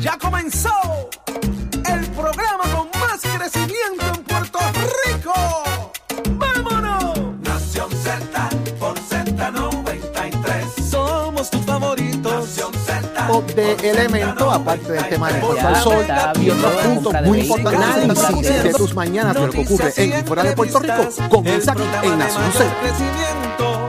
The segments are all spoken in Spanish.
Ya comenzó el programa con más crecimiento en Puerto Rico. ¡Vámonos! Nación Z por Z93. Somos tus favoritos. Nación Z. o de elemento, aparte del tema de Puerto Sol y otros puntos muy importantes de tus mañanas de lo que ocurre en y fuera de Puerto Rico comienza aquí en Nación Z.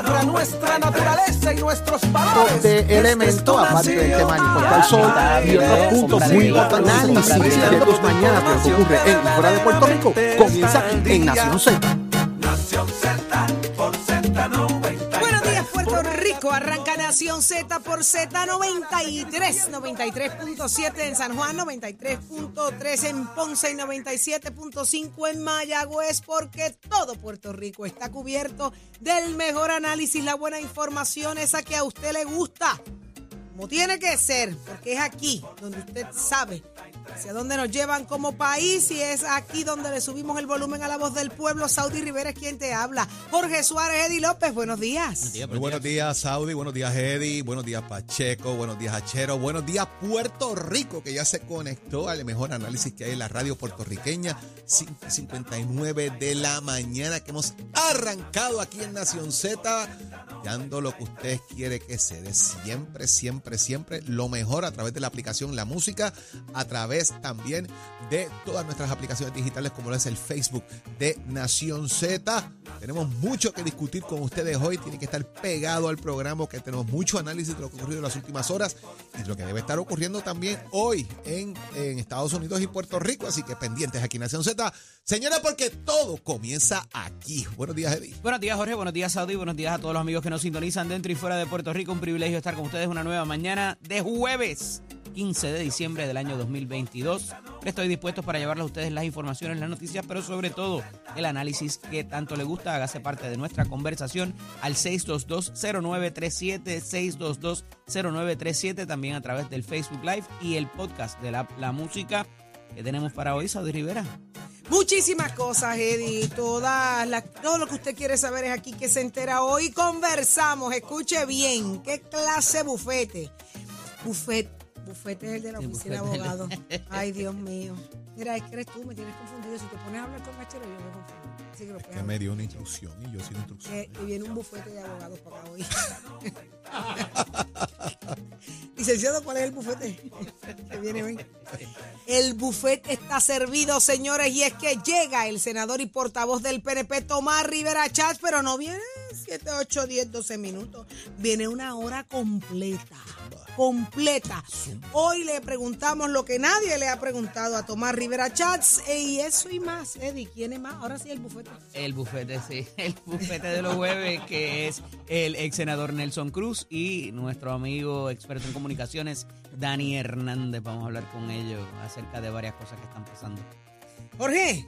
tierra, nuestra naturaleza y nuestros valores. de Es elemento, aparte del tema de. Puerto del Sol y otros puntos muy importantes de de tus mañanas de lo que ocurre en y fuera de Puerto Rico comienza aquí en Nación Z. Nación Z por Z93. Buenos días, Puerto Rico. Arranca Nación Z por Z93, 93.7 en San Juan, 93.3 en Ponce y 97.5 en Mayagüez, porque todo Puerto Rico está cubierto del mejor análisis, la buena información, esa que a usted le gusta. Como tiene que ser, porque es aquí donde usted sabe hacia dónde nos llevan como país y es aquí donde le subimos el volumen a la voz del pueblo. Saudi Rivera es quien te habla. Jorge Suárez, Eddie López, buenos días. Muy buenos días, Saudi. Buenos días, Eddie. Buenos días, Pacheco. Buenos días, Achero. Buenos días, Puerto Rico, que ya se conectó al mejor análisis que hay en la radio puertorriqueña. 5:59 de la mañana, que hemos arrancado aquí en Nación Z, dando lo que usted quiere que se dé. Siempre, siempre, siempre lo mejor a través de la aplicación La Música, a través también de todas nuestras aplicaciones digitales, como lo es el Facebook de Nación Z. Tenemos mucho que discutir con ustedes hoy. Tiene que estar pegado al programa, que tenemos mucho análisis de lo que ha ocurrido en las últimas horas y lo que debe estar ocurriendo también hoy en, en Estados Unidos y Puerto Rico. Así que pendientes aquí Nación Z. Señora, porque todo comienza aquí. Buenos días, Eddie. Buenos días, Jorge. Buenos días, Saudi. Buenos días a todos los amigos que nos sintonizan dentro y fuera de Puerto Rico. Un privilegio estar con ustedes una nueva mañana de jueves 15 de diciembre del año 2022. Estoy dispuesto para llevarles a ustedes las informaciones, las noticias, pero sobre todo el análisis que tanto le gusta. Hágase parte de nuestra conversación al 622-0937, 622-0937, también a través del Facebook Live y el podcast de la, la música que tenemos para hoy, Saudi Rivera. Muchísimas cosas, Eddie. Todas las- todo lo que usted quiere saber es aquí que se entera hoy. Conversamos, escuche bien. ¿Qué clase bufete? Bufete. Bufete es el de la oficina de bufete. abogados. Ay, Dios mío. Mira, es que eres tú, me tienes confundido. Si te pones a hablar con Gachero, yo me confundo. Así que lo puedes Que hablar. me dio una instrucción y yo sin instrucción. Que, que viene un bufete de abogados para acá hoy. Licenciado, ¿cuál es el bufete? que viene hoy. El bufete está servido, señores, y es que llega el senador y portavoz del PNP, Tomás Rivera Chats, pero no viene 7, 8, 10, 12 minutos. Viene una hora completa. Completa. Hoy le preguntamos lo que nadie le ha preguntado a Tomás Rivera Chats, y eso y más. Eddie, ¿quién es más? Ahora sí el bufete. El bufete, sí, el bufete de los jueves, que es el ex senador Nelson Cruz y nuestro amigo experto en comunicaciones, Dani Hernández. Vamos a hablar con ellos acerca de varias cosas que están pasando. Jorge.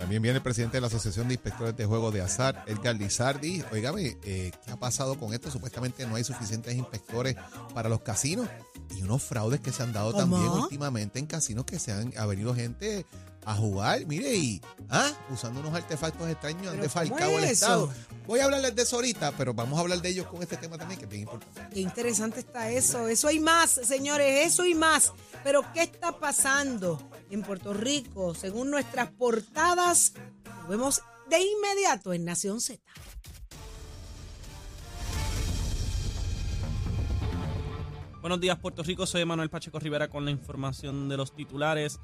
También viene el presidente de la Asociación de Inspectores de Juegos de Azar, Edgar Lizardi. Oígame, eh, ¿qué ha pasado con esto? Supuestamente no hay suficientes inspectores para los casinos y unos fraudes que se han dado ¿Cómo? también últimamente en casinos que se han ha venido gente a jugar, mire, y ah, usando unos artefactos extraños han ¿Pero defalcado cómo el es Estado. Voy a hablarles de eso ahorita, pero vamos a hablar de ellos con este tema también, que es bien importante. Qué interesante está eso. Eso y más, señores, eso y más. Pero ¿qué está pasando en Puerto Rico? Según nuestras portadas, lo vemos de inmediato en Nación Z. Buenos días, Puerto Rico. Soy Manuel Pacheco Rivera con la información de los titulares.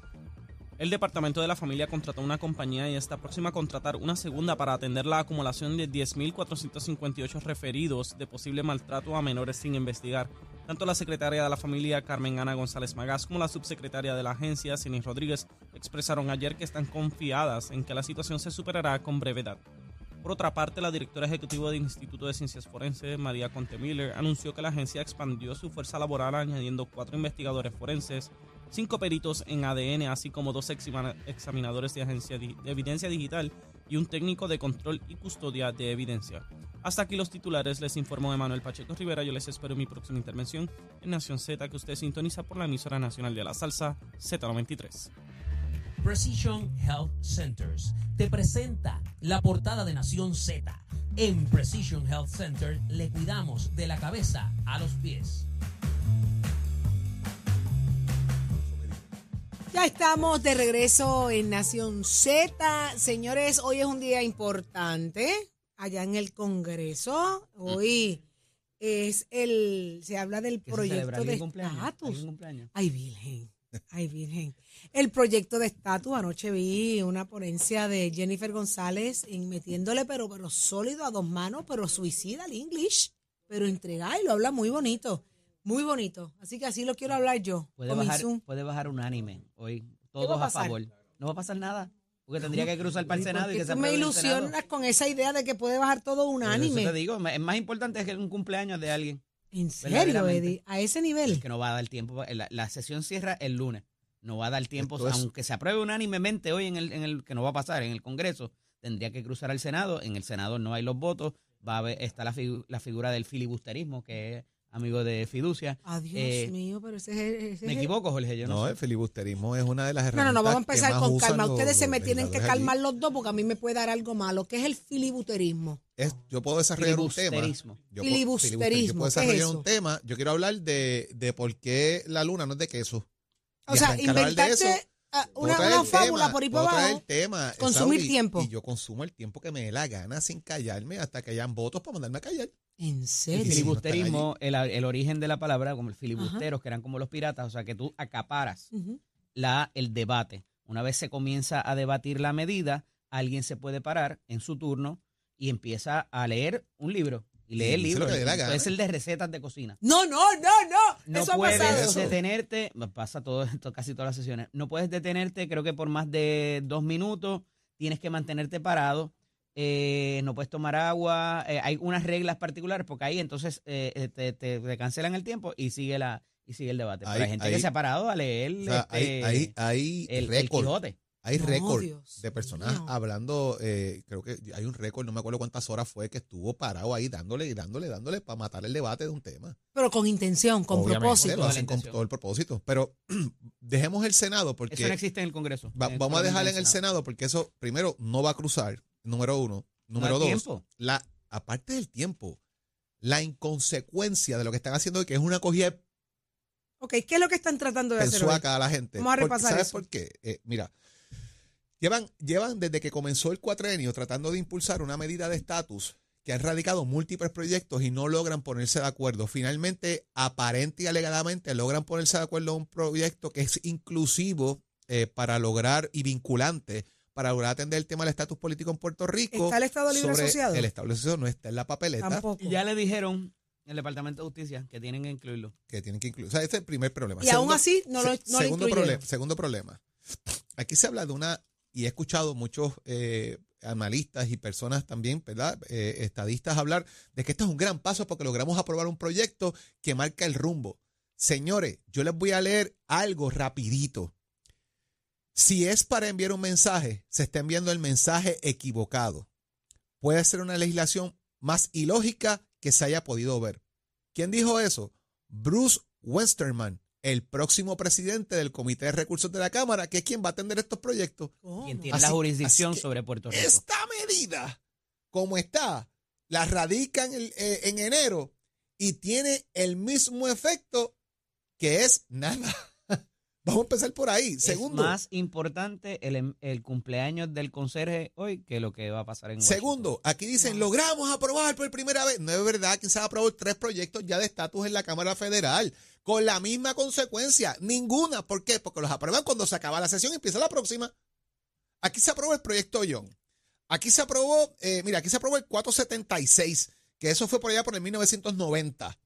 El Departamento de la Familia contrató una compañía y está próxima a contratar una segunda para atender la acumulación de 10.458 referidos de posible maltrato a menores sin investigar. Tanto la secretaria de la familia Carmen Ana González Magás como la subsecretaria de la agencia Cini Rodríguez expresaron ayer que están confiadas en que la situación se superará con brevedad. Por otra parte, la directora ejecutiva del Instituto de Ciencias Forenses, María Conte Miller, anunció que la agencia expandió su fuerza laboral añadiendo cuatro investigadores forenses, cinco peritos en ADN, así como dos examinadores de, agencia de evidencia digital y un técnico de control y custodia de evidencia. Hasta aquí los titulares, les informó Emanuel Pacheco Rivera. Yo les espero en mi próxima intervención en Nación Z, que usted sintoniza por la emisora nacional de la salsa Z93. Precision Health Centers te presenta la portada de Nación Z. En Precision Health Center le cuidamos de la cabeza a los pies. Ya estamos de regreso en Nación Z. Señores, hoy es un día importante allá en el Congreso. Hoy es el, se habla del ¿Qué se celebra? proyecto de ¿Alguien cumpleaños? estatus. ¿Alguien cumpleaños? Ay, Virgen. Ay, Virgen. El proyecto de estatus, anoche vi una ponencia de Jennifer González en metiéndole, pero, pero sólido a dos manos, pero suicida al English, pero entregada y lo habla muy bonito, muy bonito. Así que así lo quiero hablar yo. Puede con mi bajar, Zoom. puede bajar un anime hoy. va a Todos a, pasar? favor. No va a pasar nada. Porque tendría que cruzar para el ¿Y por Senado y que se me apruebe el Senado. ilusionas con esa idea de que puede bajar todo un Por eso te digo, es más importante que un cumpleaños de alguien. ¿En serio, verdaderamente. Eddie? A ese nivel. que no va a dar tiempo. La, la sesión cierra el lunes. No va a dar tiempo, Esto es- aunque se apruebe unánimemente hoy en el, en el que no va a pasar en el Congreso, tendría que cruzar al Senado. En el Senado no hay los votos. Va a haber, está la, figu- la figura del filibusterismo, que es amigo de fiducia. Adiós Eh, mío, pero ese es... ese ¿Me es- equivoco, Jorge? Yo no, No, sé. el filibusterismo es una de las No, herramientas. no, no, vamos a empezar con calma. los- Ustedes se me tienen que calmar allí. los dos porque a mí me puede dar algo malo. ¿Qué es el filibusterismo? Es- yo puedo desarrollar un tema. Filibusterismo. Yo puedo- Filibusterismo, Yo puedo ¿qué es desarrollar eso? un tema. Yo quiero hablar de, de por qué la luna no es de queso. O Y sea, inventarte eso, ah, una, una fábula tema, por ahí traer abajo. el tema, consumir Saudi, tiempo. Y yo consumo el tiempo que me dé la gana sin callarme hasta que hayan votos para mandarme a callar. ¿En El serio? filibu- filibusterismo, el, el origen de la palabra, como el filibusteros, que eran como los piratas, o sea, que tú acaparas la, el debate. Una vez se comienza a debatir la medida, alguien se puede parar en su turno y empieza a leer un libro. Y lee Y el libro. gana. ser de recetas de cocina. No, no, no, no. No Eso ha puedes pasado. Eso. detenerte, pasa todo esto, casi todas las sesiones. No puedes detenerte, creo que por más de dos minutos, tienes que mantenerte parado. Eh, no puedes tomar agua, eh, hay unas reglas particulares porque ahí entonces eh, te, te- te cancelan el tiempo y sigue la y sigue el debate. Pero Ahí- hay gente ahí- que se ha parado a leer O sea, hay, este, hay, hay el, el récord. Quijote. Hay No, récord Dios de personas hablando, eh, creo que hay un récord, no me acuerdo cuántas horas fue que estuvo parado ahí dándole y dándole, dándole para matar el debate de un tema. Pero con intención, con Obviamente, propósito. Lo hacen con todo el propósito. Pero dejemos el Senado porque Eso no existe en el Congreso. va- vamos a dejar en el Senado porque eso, primero, no va a cruzar, número uno. No Número dos, tiempo. la, aparte del tiempo, la inconsecuencia de lo que están haciendo, que es una cogida Ok, ¿qué es lo que están tratando de hacer hoy? a la gente. Vamos a repasar ¿Sabes eso. por qué? Eh, mira, llevan, llevan desde que comenzó el cuatrenio tratando de impulsar una medida de estatus que han radicado múltiples proyectos y no logran ponerse de acuerdo. Finalmente, aparente y alegadamente, logran ponerse de acuerdo en un proyecto que es inclusivo eh, para lograr y vinculante para lograr atender el tema del estatus político en Puerto Rico. ¿Está el Estado Libre sobre- Asociado? El Estado Libre Asociado no está en la papeleta Tampoco. Y ya le dijeron en el Departamento de Justicia que tienen que incluirlo. que tienen que incluir. O sea, ese es el primer problema. Y aún así no lo- no segundo, problema, segundo problema. Aquí se habla de una, y he escuchado muchos eh, analistas y personas también, ¿verdad? Eh, estadistas hablar de que esto es un gran paso porque logramos aprobar un proyecto que marca el rumbo. Señores, yo les voy a leer algo rapidito. Si es para enviar un mensaje, se está enviando el mensaje equivocado. Puede ser una legislación más ilógica que se haya podido ver. ¿Quién dijo eso? Bruce Westerman, el próximo presidente del Comité de Recursos de la Cámara, que es quien va a atender estos proyectos. Quien tiene Así- la jurisdicción sobre Puerto Rico. Esta medida, como está, la radican en, eh, en enero y tiene el mismo efecto que es nada. Vamos a empezar por ahí. Segundo, Es más importante el, em- el cumpleaños del conserje hoy que lo que va a pasar en Washington. segundo, aquí dicen, logramos aprobar por primera vez. No es verdad que se han aprobado tres proyectos ya de estatus en la Cámara Federal, con la misma consecuencia. Ninguna. ¿Por qué? Porque los aprueban cuando se acaba la sesión y empieza la próxima. Aquí se aprobó el proyecto Young. Aquí se aprobó, eh, mira, aquí se aprobó el 476, que eso fue por allá por el 1990,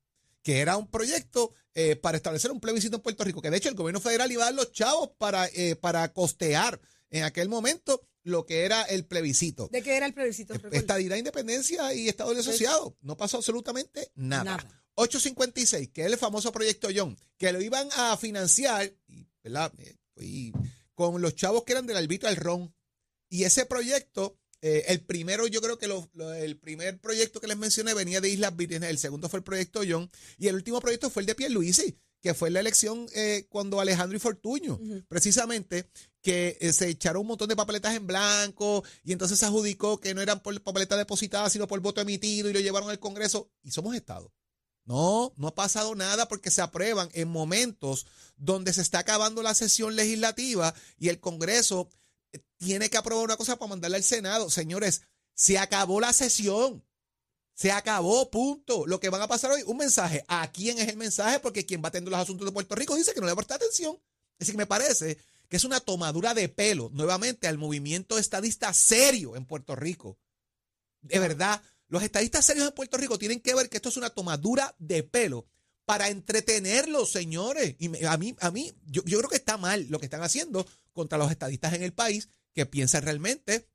que era un proyecto eh, para establecer un plebiscito en Puerto Rico, que de hecho el gobierno federal iba a dar los chavos para, eh, para costear en aquel momento lo que era el plebiscito. ¿De qué era el plebiscito? Recuerda. Estadidad, independencia y Estado de asociado. No pasó absolutamente nada. Nada. 856, que es el famoso proyecto John, que lo iban a financiar y, ¿verdad? Eh, y con los chavos que eran del arbitro del ron. Y ese proyecto, eh, el primero, yo creo que lo- lo- el primer proyecto que les mencioné venía de Islas Vírgenes, el segundo fue el proyecto John, y el último proyecto fue el de Pierluisi, que fue la elección eh, cuando Alejandro y Fortuño, precisamente, que eh, se echaron un montón de papeletas en blanco y entonces se adjudicó que no eran por papeletas depositadas, sino por voto emitido y lo llevaron al Congreso y somos Estado. No, no ha pasado nada porque se aprueban en momentos donde se está acabando la sesión legislativa y el Congreso tiene que aprobar una cosa para mandarla al Senado. Señores, se acabó la sesión. Se acabó, punto. Lo que van a pasar hoy, un mensaje. ¿A quién es el mensaje? Porque quien va atendiendo los asuntos de Puerto Rico dice que no le presta atención. Así que me parece que es una tomadura de pelo nuevamente al movimiento estadista serio en Puerto Rico. De verdad, los estadistas serios en Puerto Rico tienen que ver que esto es una tomadura de pelo para entretenerlos, señores. Y a mí, a mí, yo, yo creo que está mal lo que están haciendo contra los estadistas en el país que piensan realmente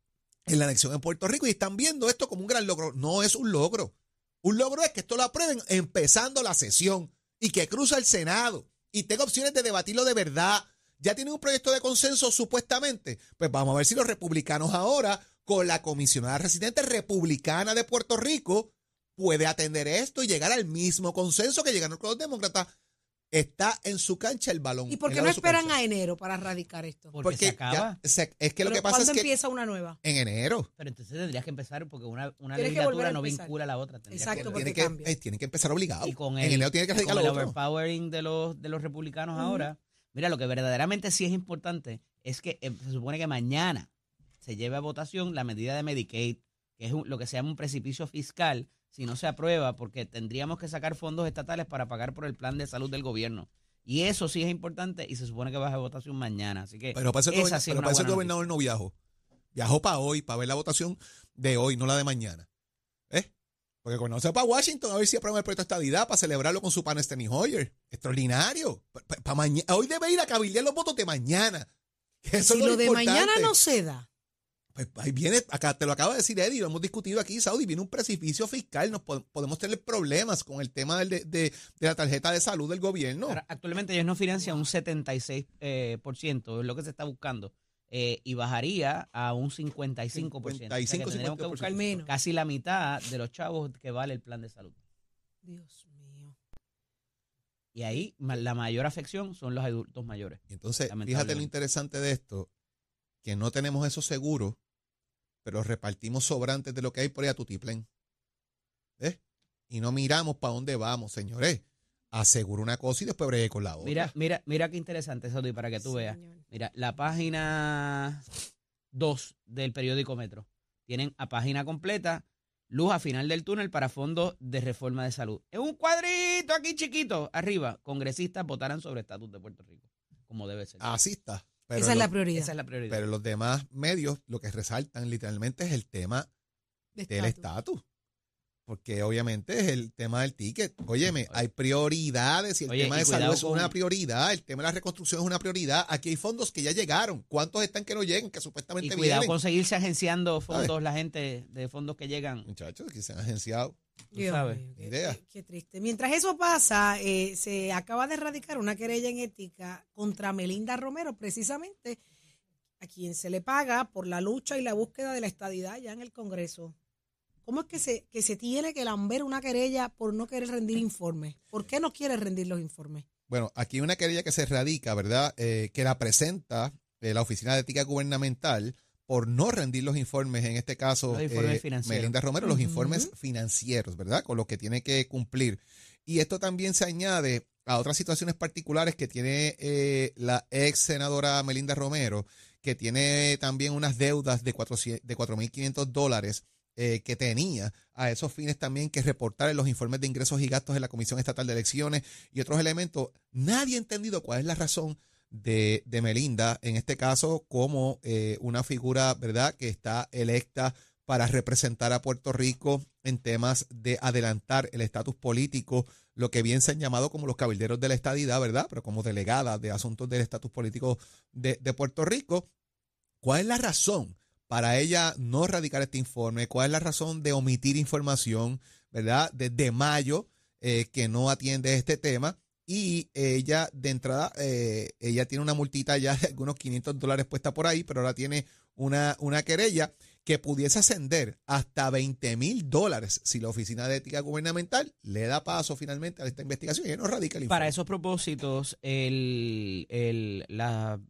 en la elección en Puerto Rico y están viendo esto como un gran logro. No es un logro. Un logro es que esto lo aprueben empezando la sesión y que cruza el Senado y tenga opciones de debatirlo de verdad. Ya tienen un proyecto de consenso supuestamente. Pues vamos a ver si los republicanos ahora, con la comisionada residente republicana de Puerto Rico, puede atender esto y llegar al mismo consenso que llegaron con los demócratas. Está en su cancha el balón. ¿Y por qué no esperan a enero para erradicar esto? Porque, se acaba. ya se- es que lo que pasa es ¿Cuándo que empieza una nueva? en enero. Pero entonces tendrías que empezar porque una, una legislatura no vincula a la otra. tendrías Exacto, que- porque Tiene que, cambia. eh, tienen que empezar obligado. Y con en el, enero tiene que con radicar el otro. overpowering de los, de los republicanos ahora. Mira, lo que verdaderamente sí es importante es que eh, se supone que mañana se lleve a votación la medida de Medicaid, que es un- lo que se llama un precipicio fiscal, si no se aprueba, porque tendríamos que sacar fondos estatales para pagar por el plan de salud del gobierno. Y eso sí es importante y se supone que va a votación mañana. Así que Pero para eso el, esa goberna- sí es pero el gobernador no viajó. Viajó para hoy, para ver la votación de hoy, no la de mañana. ¿Eh? Porque gobernador se va para Washington a ver si aprueba el proyecto de estadidad para celebrarlo con su pan Steny Hoyer. Extraordinario. Pa- pa- hoy debe ir a cabildear los votos de mañana. Que eso si es lo de importante. mañana no se da. Pues ahí viene, acá te lo acaba de decir Eddie, lo hemos discutido aquí, Saudi, viene un precipicio fiscal, nos po- podemos tener problemas con el tema del- de, de- de la tarjeta de salud del gobierno. Ahora, actualmente ellos no financian un 76%, eh, por ciento, es lo que se está buscando, eh, y bajaría a un 55%. O sea, que 55, tendríamos que 50%. buscar Menos. casi la mitad de los chavos que vale el plan de salud. Dios mío. Y ahí la mayor afección son los adultos mayores. Entonces, fíjate lo interesante de esto, que no tenemos esos seguros, pero repartimos sobrantes de lo que hay por ahí a tutiplén. ¿Ves? Y no miramos para dónde vamos, señores. Asegura una cosa y después bregue con la otra. Mira, mira, mira qué interesante, Saudi, para que tú veas. Mira, la página 2 del periódico Metro. Tienen a página completa luz a final del túnel para fondos de reforma de salud. En un cuadrito aquí chiquito, arriba, congresistas votarán sobre estatus de Puerto Rico, como debe ser. Así está. Pero Esa es la prioridad. Esa es la prioridad. Pero los demás medios lo que resaltan literalmente es el tema de del estatus. Porque obviamente es el tema del ticket. Óyeme, hay prioridades y el Oye, tema y de salud es con- una prioridad. El tema de la reconstrucción es una prioridad. Aquí hay fondos que ya llegaron. ¿Cuántos están que no lleguen? Que y supuestamente cuidado vienen. con seguirse agenciando fondos, la gente de fondos que llegan. Muchachos, que se han agenciado. Tú Dios sabes. mío, qué, Idea. qué- qué triste. Mientras eso pasa, eh, se acaba de erradicar una querella en ética contra Melinda Romero, precisamente a quien se le paga por la lucha y la búsqueda de la estadidad ya en el Congreso. ¿Cómo es que se, que se tiene que lamber una querella por no querer rendir informes? ¿Por qué no quiere rendir los informes? Bueno, aquí hay una querella que se radica, ¿verdad? Eh, que la presenta eh, la Oficina de Ética Gubernamental por no rendir los informes, en este caso, Los informes eh, financieros. Melinda Romero, los informes financieros, ¿verdad? Con los que tiene que cumplir. Y esto también se añade a otras situaciones particulares que tiene eh, la ex senadora Melinda Romero, que tiene también unas deudas de 400 de 4.500 dólares eh, que tenía a esos fines también que reportar en los informes de ingresos y gastos de la Comisión Estatal de Elecciones y otros elementos. Nadie ha entendido cuál es la razón de, Melinda, en este caso, como eh, una figura, ¿verdad?, que está electa para representar a Puerto Rico en temas de adelantar el estatus político, lo que bien se han llamado como los cabilderos de la estadidad, ¿verdad? Pero como delegada de asuntos del estatus político de, de Puerto Rico. ¿Cuál es la razón para ella no radicar este informe? ¿Cuál es la razón de omitir información, ¿verdad? Desde mayo eh, que no atiende este tema. Y ella, de entrada, eh, ella tiene una multita ya de algunos 500 dólares puesta por ahí, pero ahora tiene una, una querella que pudiese ascender hasta 20 mil dólares si la Oficina de Ética Gubernamental le da paso finalmente a esta investigación y ella no radica el. Para esos propósitos, el, el, la-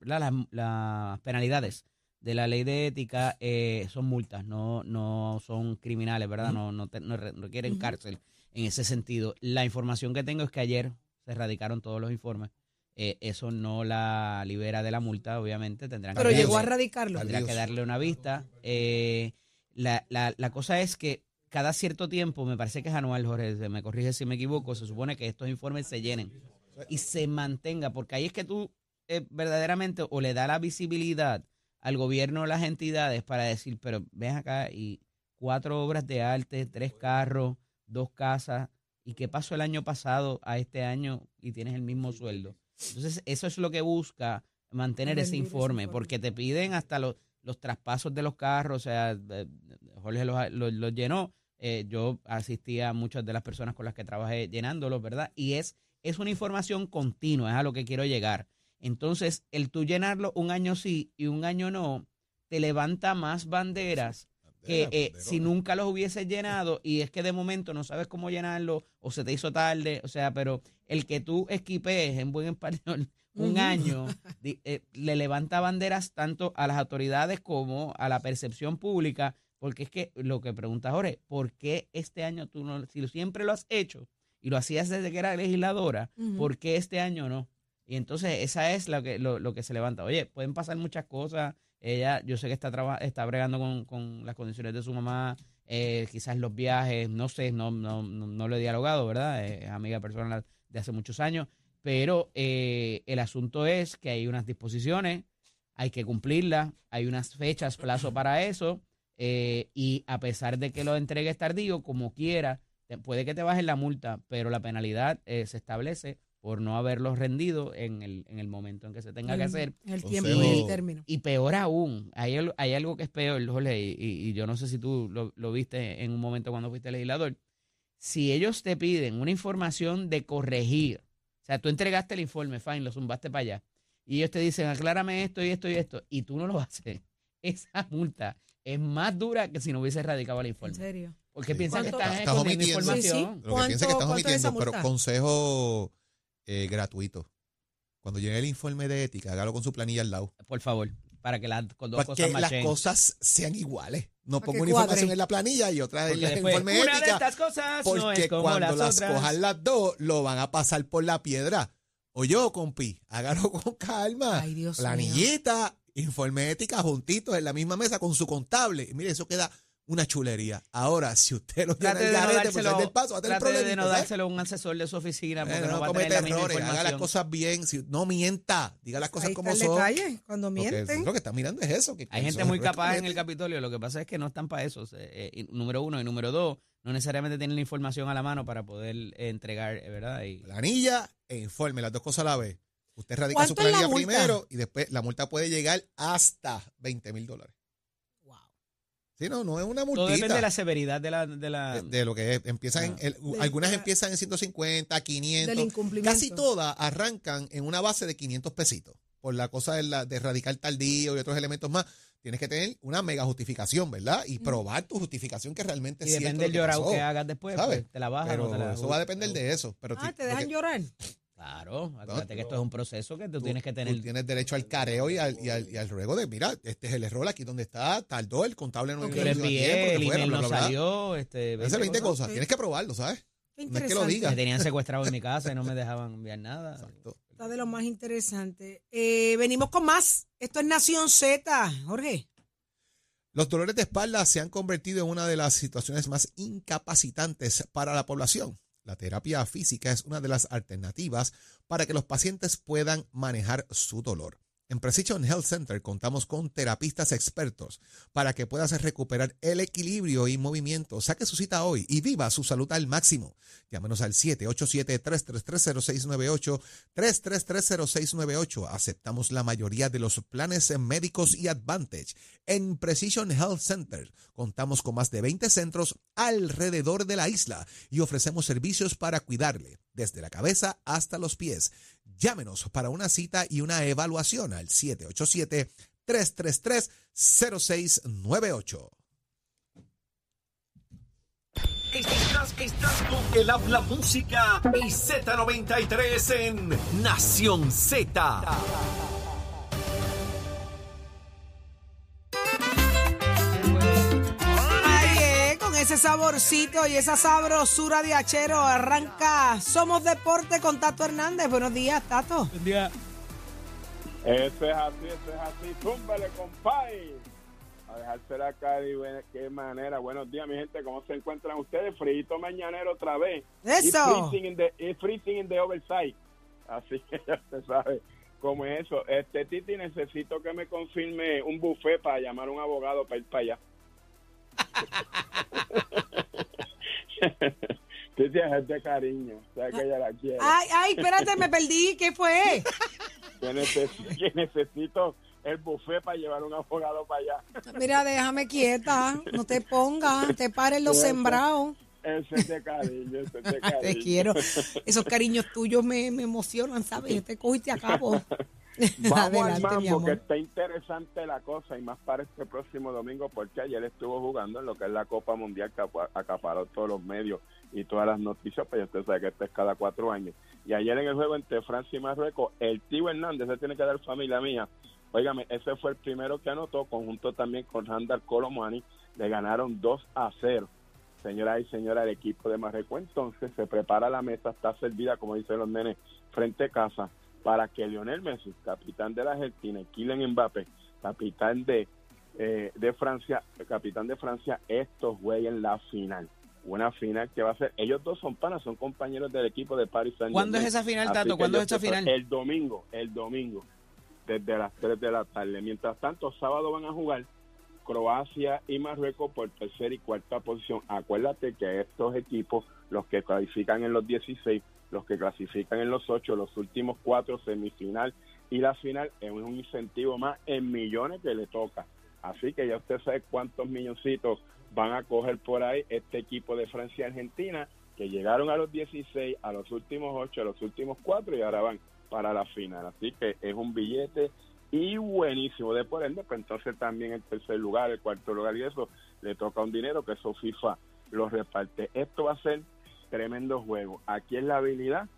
la- la- las penalidades de la ley de ética eh, son multas, no, no son criminales, ¿verdad? No, no, te- no re- requieren cárcel en ese sentido. La información que tengo es que ayer se erradicaron todos los informes. Eh, eso no la libera de la multa, obviamente. Tendrán Pero que llegó a radicarlo. tendrá que darle una vista. Eh, la, la, la cosa es que cada cierto tiempo, me parece que es anual, Jorge, me corrige si me equivoco, se supone que estos informes se llenen y se mantenga, porque ahí es que tú eh, verdaderamente o le da la visibilidad al gobierno o las entidades para decir, pero ven acá y cuatro obras de arte, tres carros, dos casas, ¿y qué pasó el año pasado a este año y tienes el mismo sueldo? Entonces, eso es lo que busca mantener ese informe, porque te piden hasta los, los traspasos de los carros, o sea, eh, Jorge los, los- los llenó, eh, yo asistí a muchas de las personas con las que trabajé llenándolos, ¿verdad? Y es, es una información continua, es a lo que quiero llegar. Entonces, el tú llenarlo un año sí y un año no, te levanta más banderas que eh, si nunca los hubieses llenado y es que de momento no sabes cómo llenarlo o se te hizo tarde, o sea, pero el que tú esquipees en buen español un año di- eh, le levanta banderas tanto a las autoridades como a la percepción pública, porque es que lo que pregunta Jorge, ¿por qué este año tú no, si siempre lo has hecho y lo hacías desde que era legisladora, Ujú. ¿por qué este año no? Y entonces esa es lo que, lo, lo que se levanta. Oye, pueden pasar muchas cosas. Ella, yo sé que está, traba- está bregando con, con las condiciones de su mamá, eh, quizás los viajes, no sé, no, no, no, no lo he dialogado, ¿verdad? Eh, Es amiga personal de hace muchos años. Pero eh, el asunto es que hay unas disposiciones, hay que cumplirlas, hay unas fechas, plazo para eso. eh, y a pesar de que lo entregues tardío, como quiera, puede que te bajen la multa, pero la penalidad se establece por no haberlos rendido en el, en el momento en que se tenga que hacer. El Consejo- tiempo y el término. Y peor aún, hay, hay algo que es peor, Jorge, y, y- y yo no sé si tú lo, lo viste en un momento cuando fuiste legislador. Si ellos te piden una información de corregir, o sea, tú entregaste el informe, fine, lo zumbaste para allá, y ellos te dicen, aclárame esto y esto y esto, y tú no lo haces, esa multa es más dura que si no hubiese radicado el En informe. serio. Porque Sí. piensan que ¿Cuánto- están omitiendo. información. Sí, sí. Lo que piensa es que ¿Cuánto- estás omitiendo, pero consejo eh, gratuito. Cuando llegue el informe de ética, hágalo con su planilla al lado. Por favor, para que las con dos Para cosas que las cosas sean iguales. No pongo una información en la planilla y otra en el informe de una de ética. estas cosas no Porque es como cuando las, cojan las dos, lo van a pasar por la piedra. O yo, compi, hágalo con calma. Ay, Dios mío. Planillita, informe de ética juntitos en la misma mesa con su contable. Y mire, eso queda una chulería. Ahora, si usted lo tiene el garete, pues dárselo, es del paso, va a tener trate de no dárselo a un asesor de su oficina porque no, no va a tener cometa la misma errores, haga las cosas bien, si, no mienta, diga las cosas Ahí como está el son. detalle, cuando mienten. lo que están mirando es eso. Que Hay gente muy capaz en el. Capitolio, lo que pasa es que no están para eso. eh, número uno y número dos, no necesariamente tienen la información a la mano para poder eh, entregar, eh, ¿verdad? Y, Planilla e informe, las dos cosas a la vez. Usted radica su ¿Cuánto es la planilla primero y después la multa puede llegar hasta 20 mil dólares. Sí, no, no es una todo depende de multita. la severidad de la... De la De, de lo que es. Empiezan en, Ah. el- De- algunas empiezan en 150, 500. Del incumplimiento. Casi todas arrancan en una base de 500 pesitos. Por la cosa de, la, de radical tardío y otros elementos más. Tienes que tener una mega justificación, ¿verdad? Y probar tu justificación que realmente y es cierto depende del que llorado que hagas después, ¿sabes? pues, te la bajas Pero o te la eso va a depender de eso. Pero Ah, te dejan que- llorar. Claro, acuérdate que esto es un proceso que tú, tú- tienes que tú tener... tienes derecho al careo y al, y, al, y al ruego de, mira, este es el error aquí donde está, tardó, el contable no lo el email no salió, este, Hace 20 cosas. Ok. Tienes que probarlo, ¿sabes? Qué No es que lo interesante. diga. Me tenían secuestrado en mi casa y no me dejaban enviar nada. Exacto. Está de lo más interesante. Eh, venimos con más. Esto es Nación Z, Jorge. Los dolores de espalda se han convertido en una de las situaciones más incapacitantes para la población. La terapia física es una de las alternativas para que los pacientes puedan manejar su dolor. En Precision Health Center contamos con terapistas expertos para que puedas recuperar el equilibrio y movimiento. Saque su cita hoy y viva su salud al máximo. Llámenos al 787-333-0698, 333-0698. Aceptamos la mayoría de los planes médicos y Advantage. En Precision Health Center contamos con más de 20 centros alrededor de la isla y ofrecemos servicios para cuidarle, desde la cabeza hasta los pies. Llámenos para una cita y una evaluación al 787-333-0698. Estás, estás con el habla música y Z93 en Nación Z. ese saborcito y esa sabrosura de achero arranca Somos Deporte con Tato Hernández. Buenos días, Tato. Buen día. Eso es así, eso es así. Túmbale, compay. A dejársela caer y de qué manera. Buenos días, mi gente. ¿Cómo se encuentran ustedes? Frito mañanero otra vez. Eso. Y freezing in the, y freezing in the oversight. Así que ya se sabe cómo es eso. Este Titi, necesito que me confirme un buffet para llamar a un abogado para ir para allá. Titi es de cariño. Sabe que ella la quiere. Ay, ay, espérate, me perdí. ¿Qué fue? que, neces- que necesito el buffet para llevar un abogado para allá. Mira, déjame quieta. No te pongas. Te pares los sembrados. Ese es de cariño, ese es de cariño. Te quiero. Esos cariños tuyos me, me emocionan, ¿sabes? Yo te cojo y te acabo. Vamos al Adelante, mi mambo, que está interesante la cosa y más para este próximo domingo porque ayer estuvo jugando en lo que es la Copa Mundial que apa- acaparó todos los medios y todas las noticias, pues usted sabe que esto es cada cuatro años. Y ayer en el juego entre Francia y Marruecos, el tío Hernández, se tiene que dar familia mía, óigame, ese fue el primero que anotó, conjunto también con Randall Colomani, le ganaron 2 a 0. Señoras y señores, el equipo de Marruecos entonces se prepara la mesa, está servida, como dicen los nenes, frente a casa, para que Lionel Messi, capitán de la Argentina, y Kylian Mbappé, capitán de, eh, de Francia, capitán de Francia, estos jueguen la final. Una final que va a ser, ellos dos son panas, son compañeros del equipo de Paris Saint ¿Cuándo es esa final, Tato? ¿Cuándo es esa final? El domingo, el domingo, desde las 3 de la tarde. Mientras tanto, sábado van a jugar Croacia y Marruecos por tercera y cuarta posición. Acuérdate que estos equipos, los que clasifican en los 16, los que clasifican en los 8, los últimos cuatro semifinal y la final, es un incentivo más en millones que le toca. Así que ya usted sabe cuántos milloncitos van a coger por ahí este equipo de Francia y Argentina, que llegaron a los 16, a los últimos 8, a los últimos 4 y ahora van para la final. Así que es un billete y buenísimo. De por ende, pues entonces también el tercer lugar, el cuarto lugar y eso, le toca un dinero que eso FIFA lo reparte. Esto va a ser tremendo juego. Aquí es la habilidad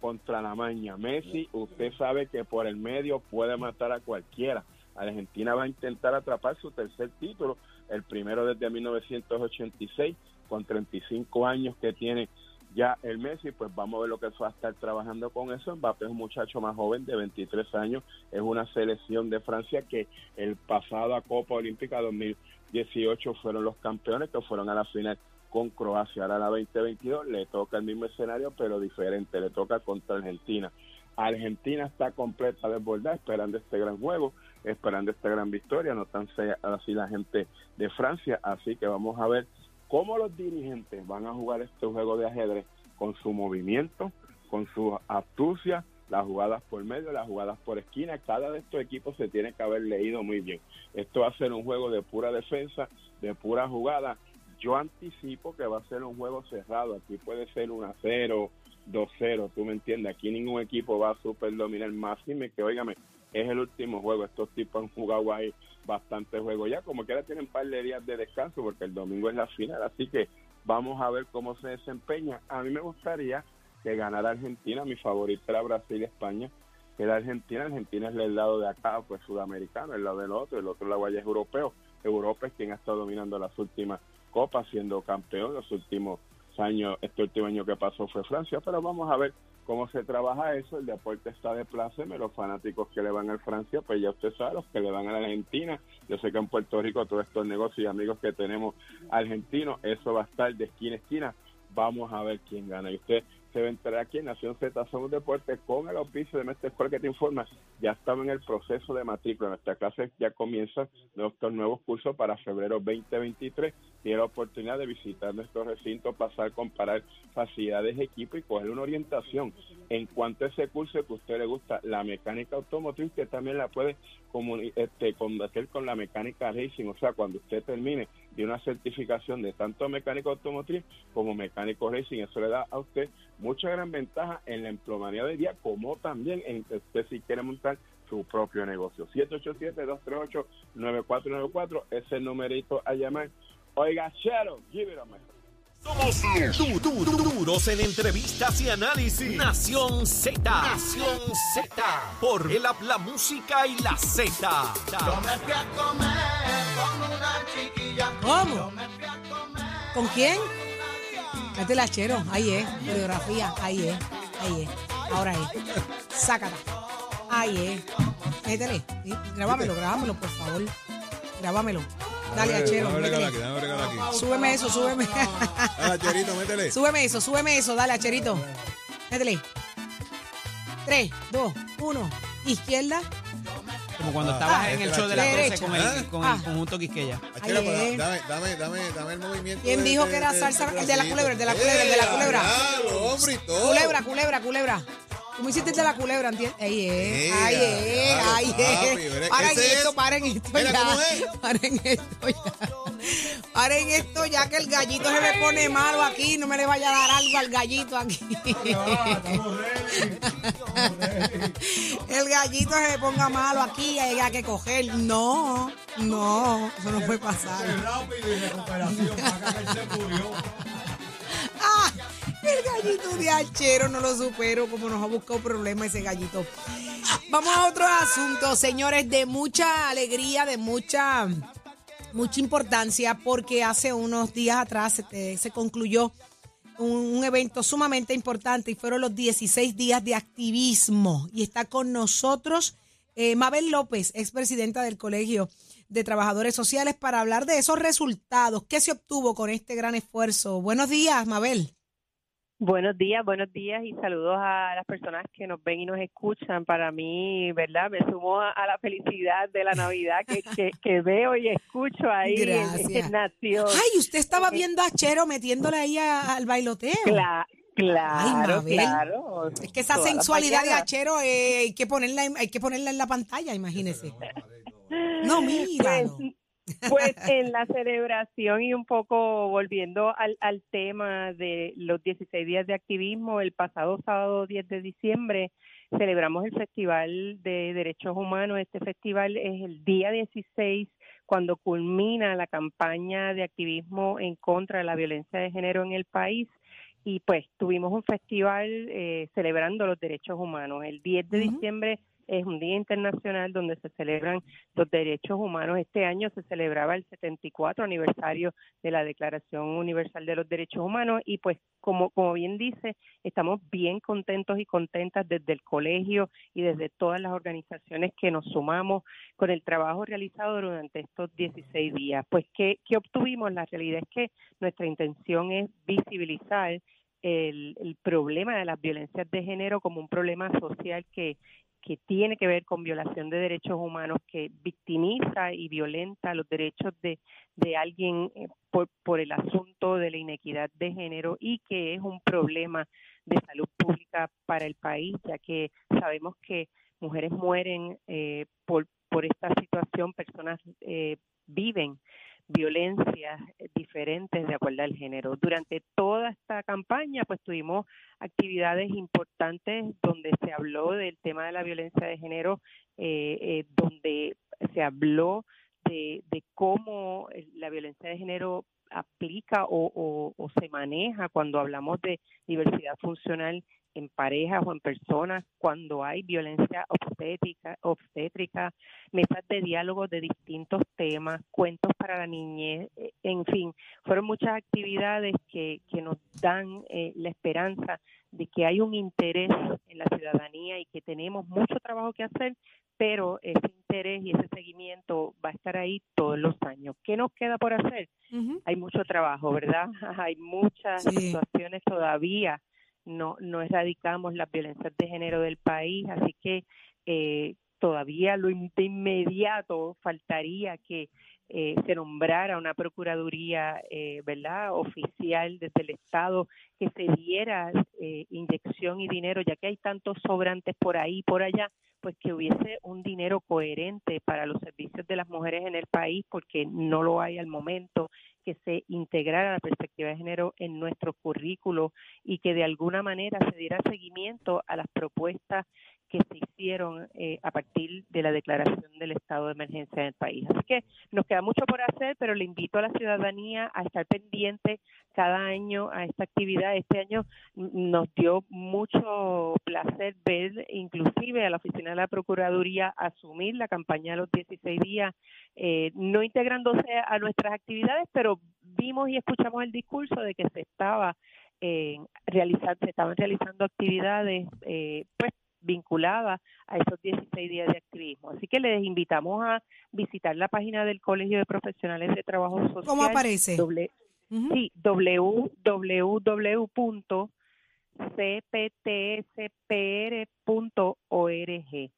contra la maña. Messi, usted sabe que por el medio puede matar a cualquiera. Argentina va a intentar atrapar su tercer título, el primero desde 1986, con 35 años que tiene ya el Messi, pues vamos a ver lo que va a estar trabajando con eso. Mbappé es un muchacho más joven de 23 años, es una selección de Francia que el pasado a Copa Olímpica 2018 fueron los campeones que fueron a la final con Croacia. Ahora la 2022 le toca el mismo escenario, pero diferente, le toca contra Argentina. Argentina está completa desbordada, esperando este gran juego, esperando esta gran victoria, no tan así la gente de Francia, así que vamos a ver cómo los dirigentes van a jugar este juego de ajedrez con su movimiento, con su astucia, las jugadas por medio, las jugadas por esquina. Cada de estos equipos se tiene que haber leído muy bien. Esto va a ser un juego de pura defensa, de pura jugada. Yo anticipo que va a ser un juego cerrado. Aquí puede ser 1 0, 2-0, tú me entiendes. Aquí ningún equipo va a super dominar más. Dime que, óigame, es el último juego. Estos tipos han jugado ahí bastante juego ya. Como quiera tienen un par de días de descanso porque el domingo es la final. Así que vamos a ver cómo se desempeña. A mí me gustaría que ganara Argentina. Mi favorita era Brasil y España. Que la Argentina, Argentina es el lado de acá, pues sudamericano, el lado del otro, el otro lado allá es europeo. Europa es quien ha estado dominando las últimas copas, siendo campeón los últimos año, este último año que pasó fue Francia, pero vamos a ver cómo se trabaja eso. El deporte está de pláceme, los fanáticos que le van al Francia, pues ya usted sabe, los que le van a la Argentina. Yo sé que en Puerto Rico todos estos negocios y amigos que tenemos argentinos, eso va a estar de esquina a esquina. Vamos a ver quién gana. Y usted se va a enterar aquí en Nación Z Somos Deporte con el auspicio de Mestre Escuela que te informa. Ya estamos en el proceso de matrícula. Nuestra clase ya comienza nuestros nuevos cursos para febrero 2023. Tiene la oportunidad de visitar nuestro recinto, pasar, comparar facilidades, equipo y coger una orientación en cuanto a ese curso que a usted le gusta, la mecánica automotriz, que también la puede este, combatir con la mecánica racing. O sea, cuando usted termine de una certificación de tanto mecánico automotriz como mecánico racing, eso le da a usted mucha gran ventaja en la emplomanía de día, como también en usted si quiere montar su propio negocio. 787-238-9494 es el numerito a llamar. Oiga, Chero, give it a. Somos du- du- du- duros en entrevistas y análisis. Nación Z. Nación Z. Por el app La Música y la Z. ¿Cómo? ¿Con quién? Este lachero, ahí es, coreografía, ahí es, ahí es, ahora es, sácata, ahí es, métele, sí, grábamelo, grábamelo, por favor, grábamelo, dale achero, Dame aquí, dame regalo aquí. súbeme eso, súbeme, Ah, Cherito, métele. súbeme eso, súbeme eso, dale acherito, métele, tres, dos, uno, izquierda, Como cuando Ah, estabas ah, en el este show de la derecha. 13 con el, Ah. con el conjunto Quisqueya. Achero, pero dame, dame, dame, dame el movimiento. ¿Quién de- dijo de- que era de- salsa? de El de la culebra, el de la ¡Eh, culebra, el de la culebra. y todo. culebra, culebra, culebra, tú me hiciste de la culebra, ¿entiendes? Ahí es, Eh, ahí es, ahí es, paren esto, es- paren esto Mira, ya, paren esto ya, paren esto ya que el gallito se me pone malo aquí, no me le vaya a dar algo al gallito aquí. El gallito se me ponga malo aquí y haya que coger. No, no, eso no puede pasar. Ah, el gallito de Achero no lo supero, como nos ha buscado problema ese gallito. Vamos a otro asunto, señores, de mucha alegría, de mucha, mucha importancia, porque hace unos días atrás se, concluyó un, un evento sumamente importante y fueron los 16 días de activismo. Y está con nosotros eh, Mabel López, expresidenta del Colegio de Trabajadores Sociales, para hablar de esos resultados. ¿Qué se obtuvo con este gran esfuerzo? Buenos días, Mabel. Buenos días, buenos días y saludos a las personas que nos ven y nos escuchan. Para mí, ¿verdad? Me sumo a, a la felicidad de la Navidad que, que, que veo y escucho ahí en, Gracias. en Nación. Ay, usted estaba viendo a Chero metiéndole ahí a- al bailoteo. Cla- claro, Mabel. claro. Es que esa sensualidad de. Achero eh, hay que ponerla en, hay que ponerla en la pantalla, imagínese. No, mira. Pues, pues en la celebración y un poco volviendo al, al tema de los 16 días de activismo, el pasado sábado 10 de diciembre celebramos el Festival de Derechos Humanos. Este festival es el día 16 cuando culmina la campaña de activismo en contra de la violencia de género en el país. Y pues tuvimos un festival eh, celebrando los derechos humanos. El 10 de diciembre es un día internacional donde se celebran los derechos humanos. Este año se celebraba el 74 aniversario de la Declaración Universal de los Derechos Humanos y pues como, como bien dice, estamos bien contentos y contentas desde el colegio y desde todas las organizaciones que nos sumamos con el trabajo realizado durante estos 16 días. Pues, ¿qué, qué obtuvimos? La realidad es que nuestra intención es visibilizar el, el problema de las violencias de género como un problema social que, que tiene que ver con violación de derechos humanos, que victimiza y violenta los derechos de, de alguien eh, por, por el asunto de la inequidad de género y que es un problema de salud pública para el país, ya que sabemos que mujeres mueren eh, por, por esta situación, personas eh, viven violencias diferentes de acuerdo al género. Durante toda esta campaña, pues tuvimos actividades importantes donde se habló del tema de la violencia de género, eh, eh, donde se habló de, de cómo la violencia de género aplica o, o, se maneja cuando hablamos de diversidad funcional en parejas o en personas, cuando hay violencia obstétrica, obstétrica mesas de diálogo de distintos temas, cuentos para la niñez, eh, en fin, fueron muchas actividades que, que nos dan eh, la esperanza de que hay un interés en la ciudadanía y que tenemos mucho trabajo que hacer, pero ese interés y ese seguimiento va a estar ahí todos los años. ¿Qué nos queda por hacer? Hay mucho trabajo, ¿verdad? Hay muchas situaciones todavía. No, no erradicamos las violencias de género del país, así que eh, todavía lo de inmediato faltaría que eh, se nombrara una procuraduría, eh, ¿verdad?, oficial desde el Estado, que se diera eh, inyección y dinero, ya que hay tantos sobrantes por ahí y por allá, pues que hubiese un dinero coherente para los servicios de las mujeres en el país, porque no lo hay al momento, que se integrara la perspectiva de género en nuestro currículo y que de alguna manera se diera seguimiento a las propuestas que se hicieron eh, a partir de la declaración del estado de emergencia en el país. Así que nos queda mucho por hacer, pero le invito a la ciudadanía a estar pendiente cada año a esta actividad. Este año nos dio mucho placer ver inclusive a la Oficina de la Procuraduría asumir la campaña de los 16 días, eh, no integrándose a nuestras actividades, pero vimos y escuchamos el discurso de que se estaba eh, realizando, se estaban realizando actividades eh, pues vinculada a esos 16 días de activismo. Así que les invitamos a visitar la página del Colegio de Profesionales de Trabajo Social. ¿Cómo aparece? Doble, Sí, www.cptspr.org.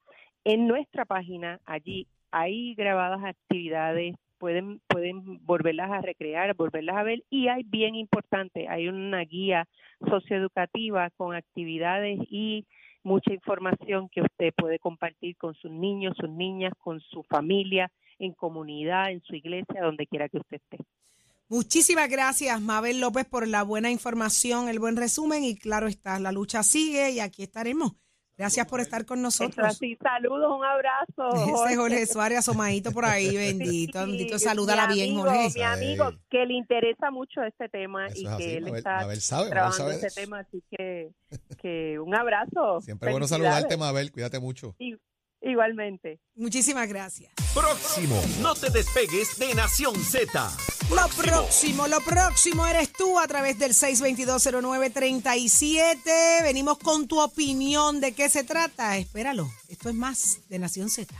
En nuestra página, allí hay grabadas actividades, pueden, pueden volverlas a recrear, volverlas a ver y hay bien importante, hay una guía socioeducativa con actividades y mucha información que usted puede compartir con sus niños, sus niñas, con su familia, en comunidad, en su iglesia, donde quiera que usted esté. Muchísimas gracias, Mabel López, por la buena información, el buen resumen y claro está, la lucha sigue y aquí estaremos. Gracias por estar con nosotros. Sí, saludos, un abrazo. Ese Jorge Suárez asomadito por ahí, bendito, bendito, salúdala bien, Jorge. Mi amigo, que le interesa mucho este tema y que él está trabajando este tema, así que, que un abrazo. Siempre bueno saludarte, Mabel, cuídate mucho. Igualmente. Muchísimas gracias. Próximo, no te despegues de Nación Z. Lo próximo, lo próximo eres tú a través del 6220937. Venimos con tu opinión de qué se trata. Espéralo. Esto es más de Nación Z.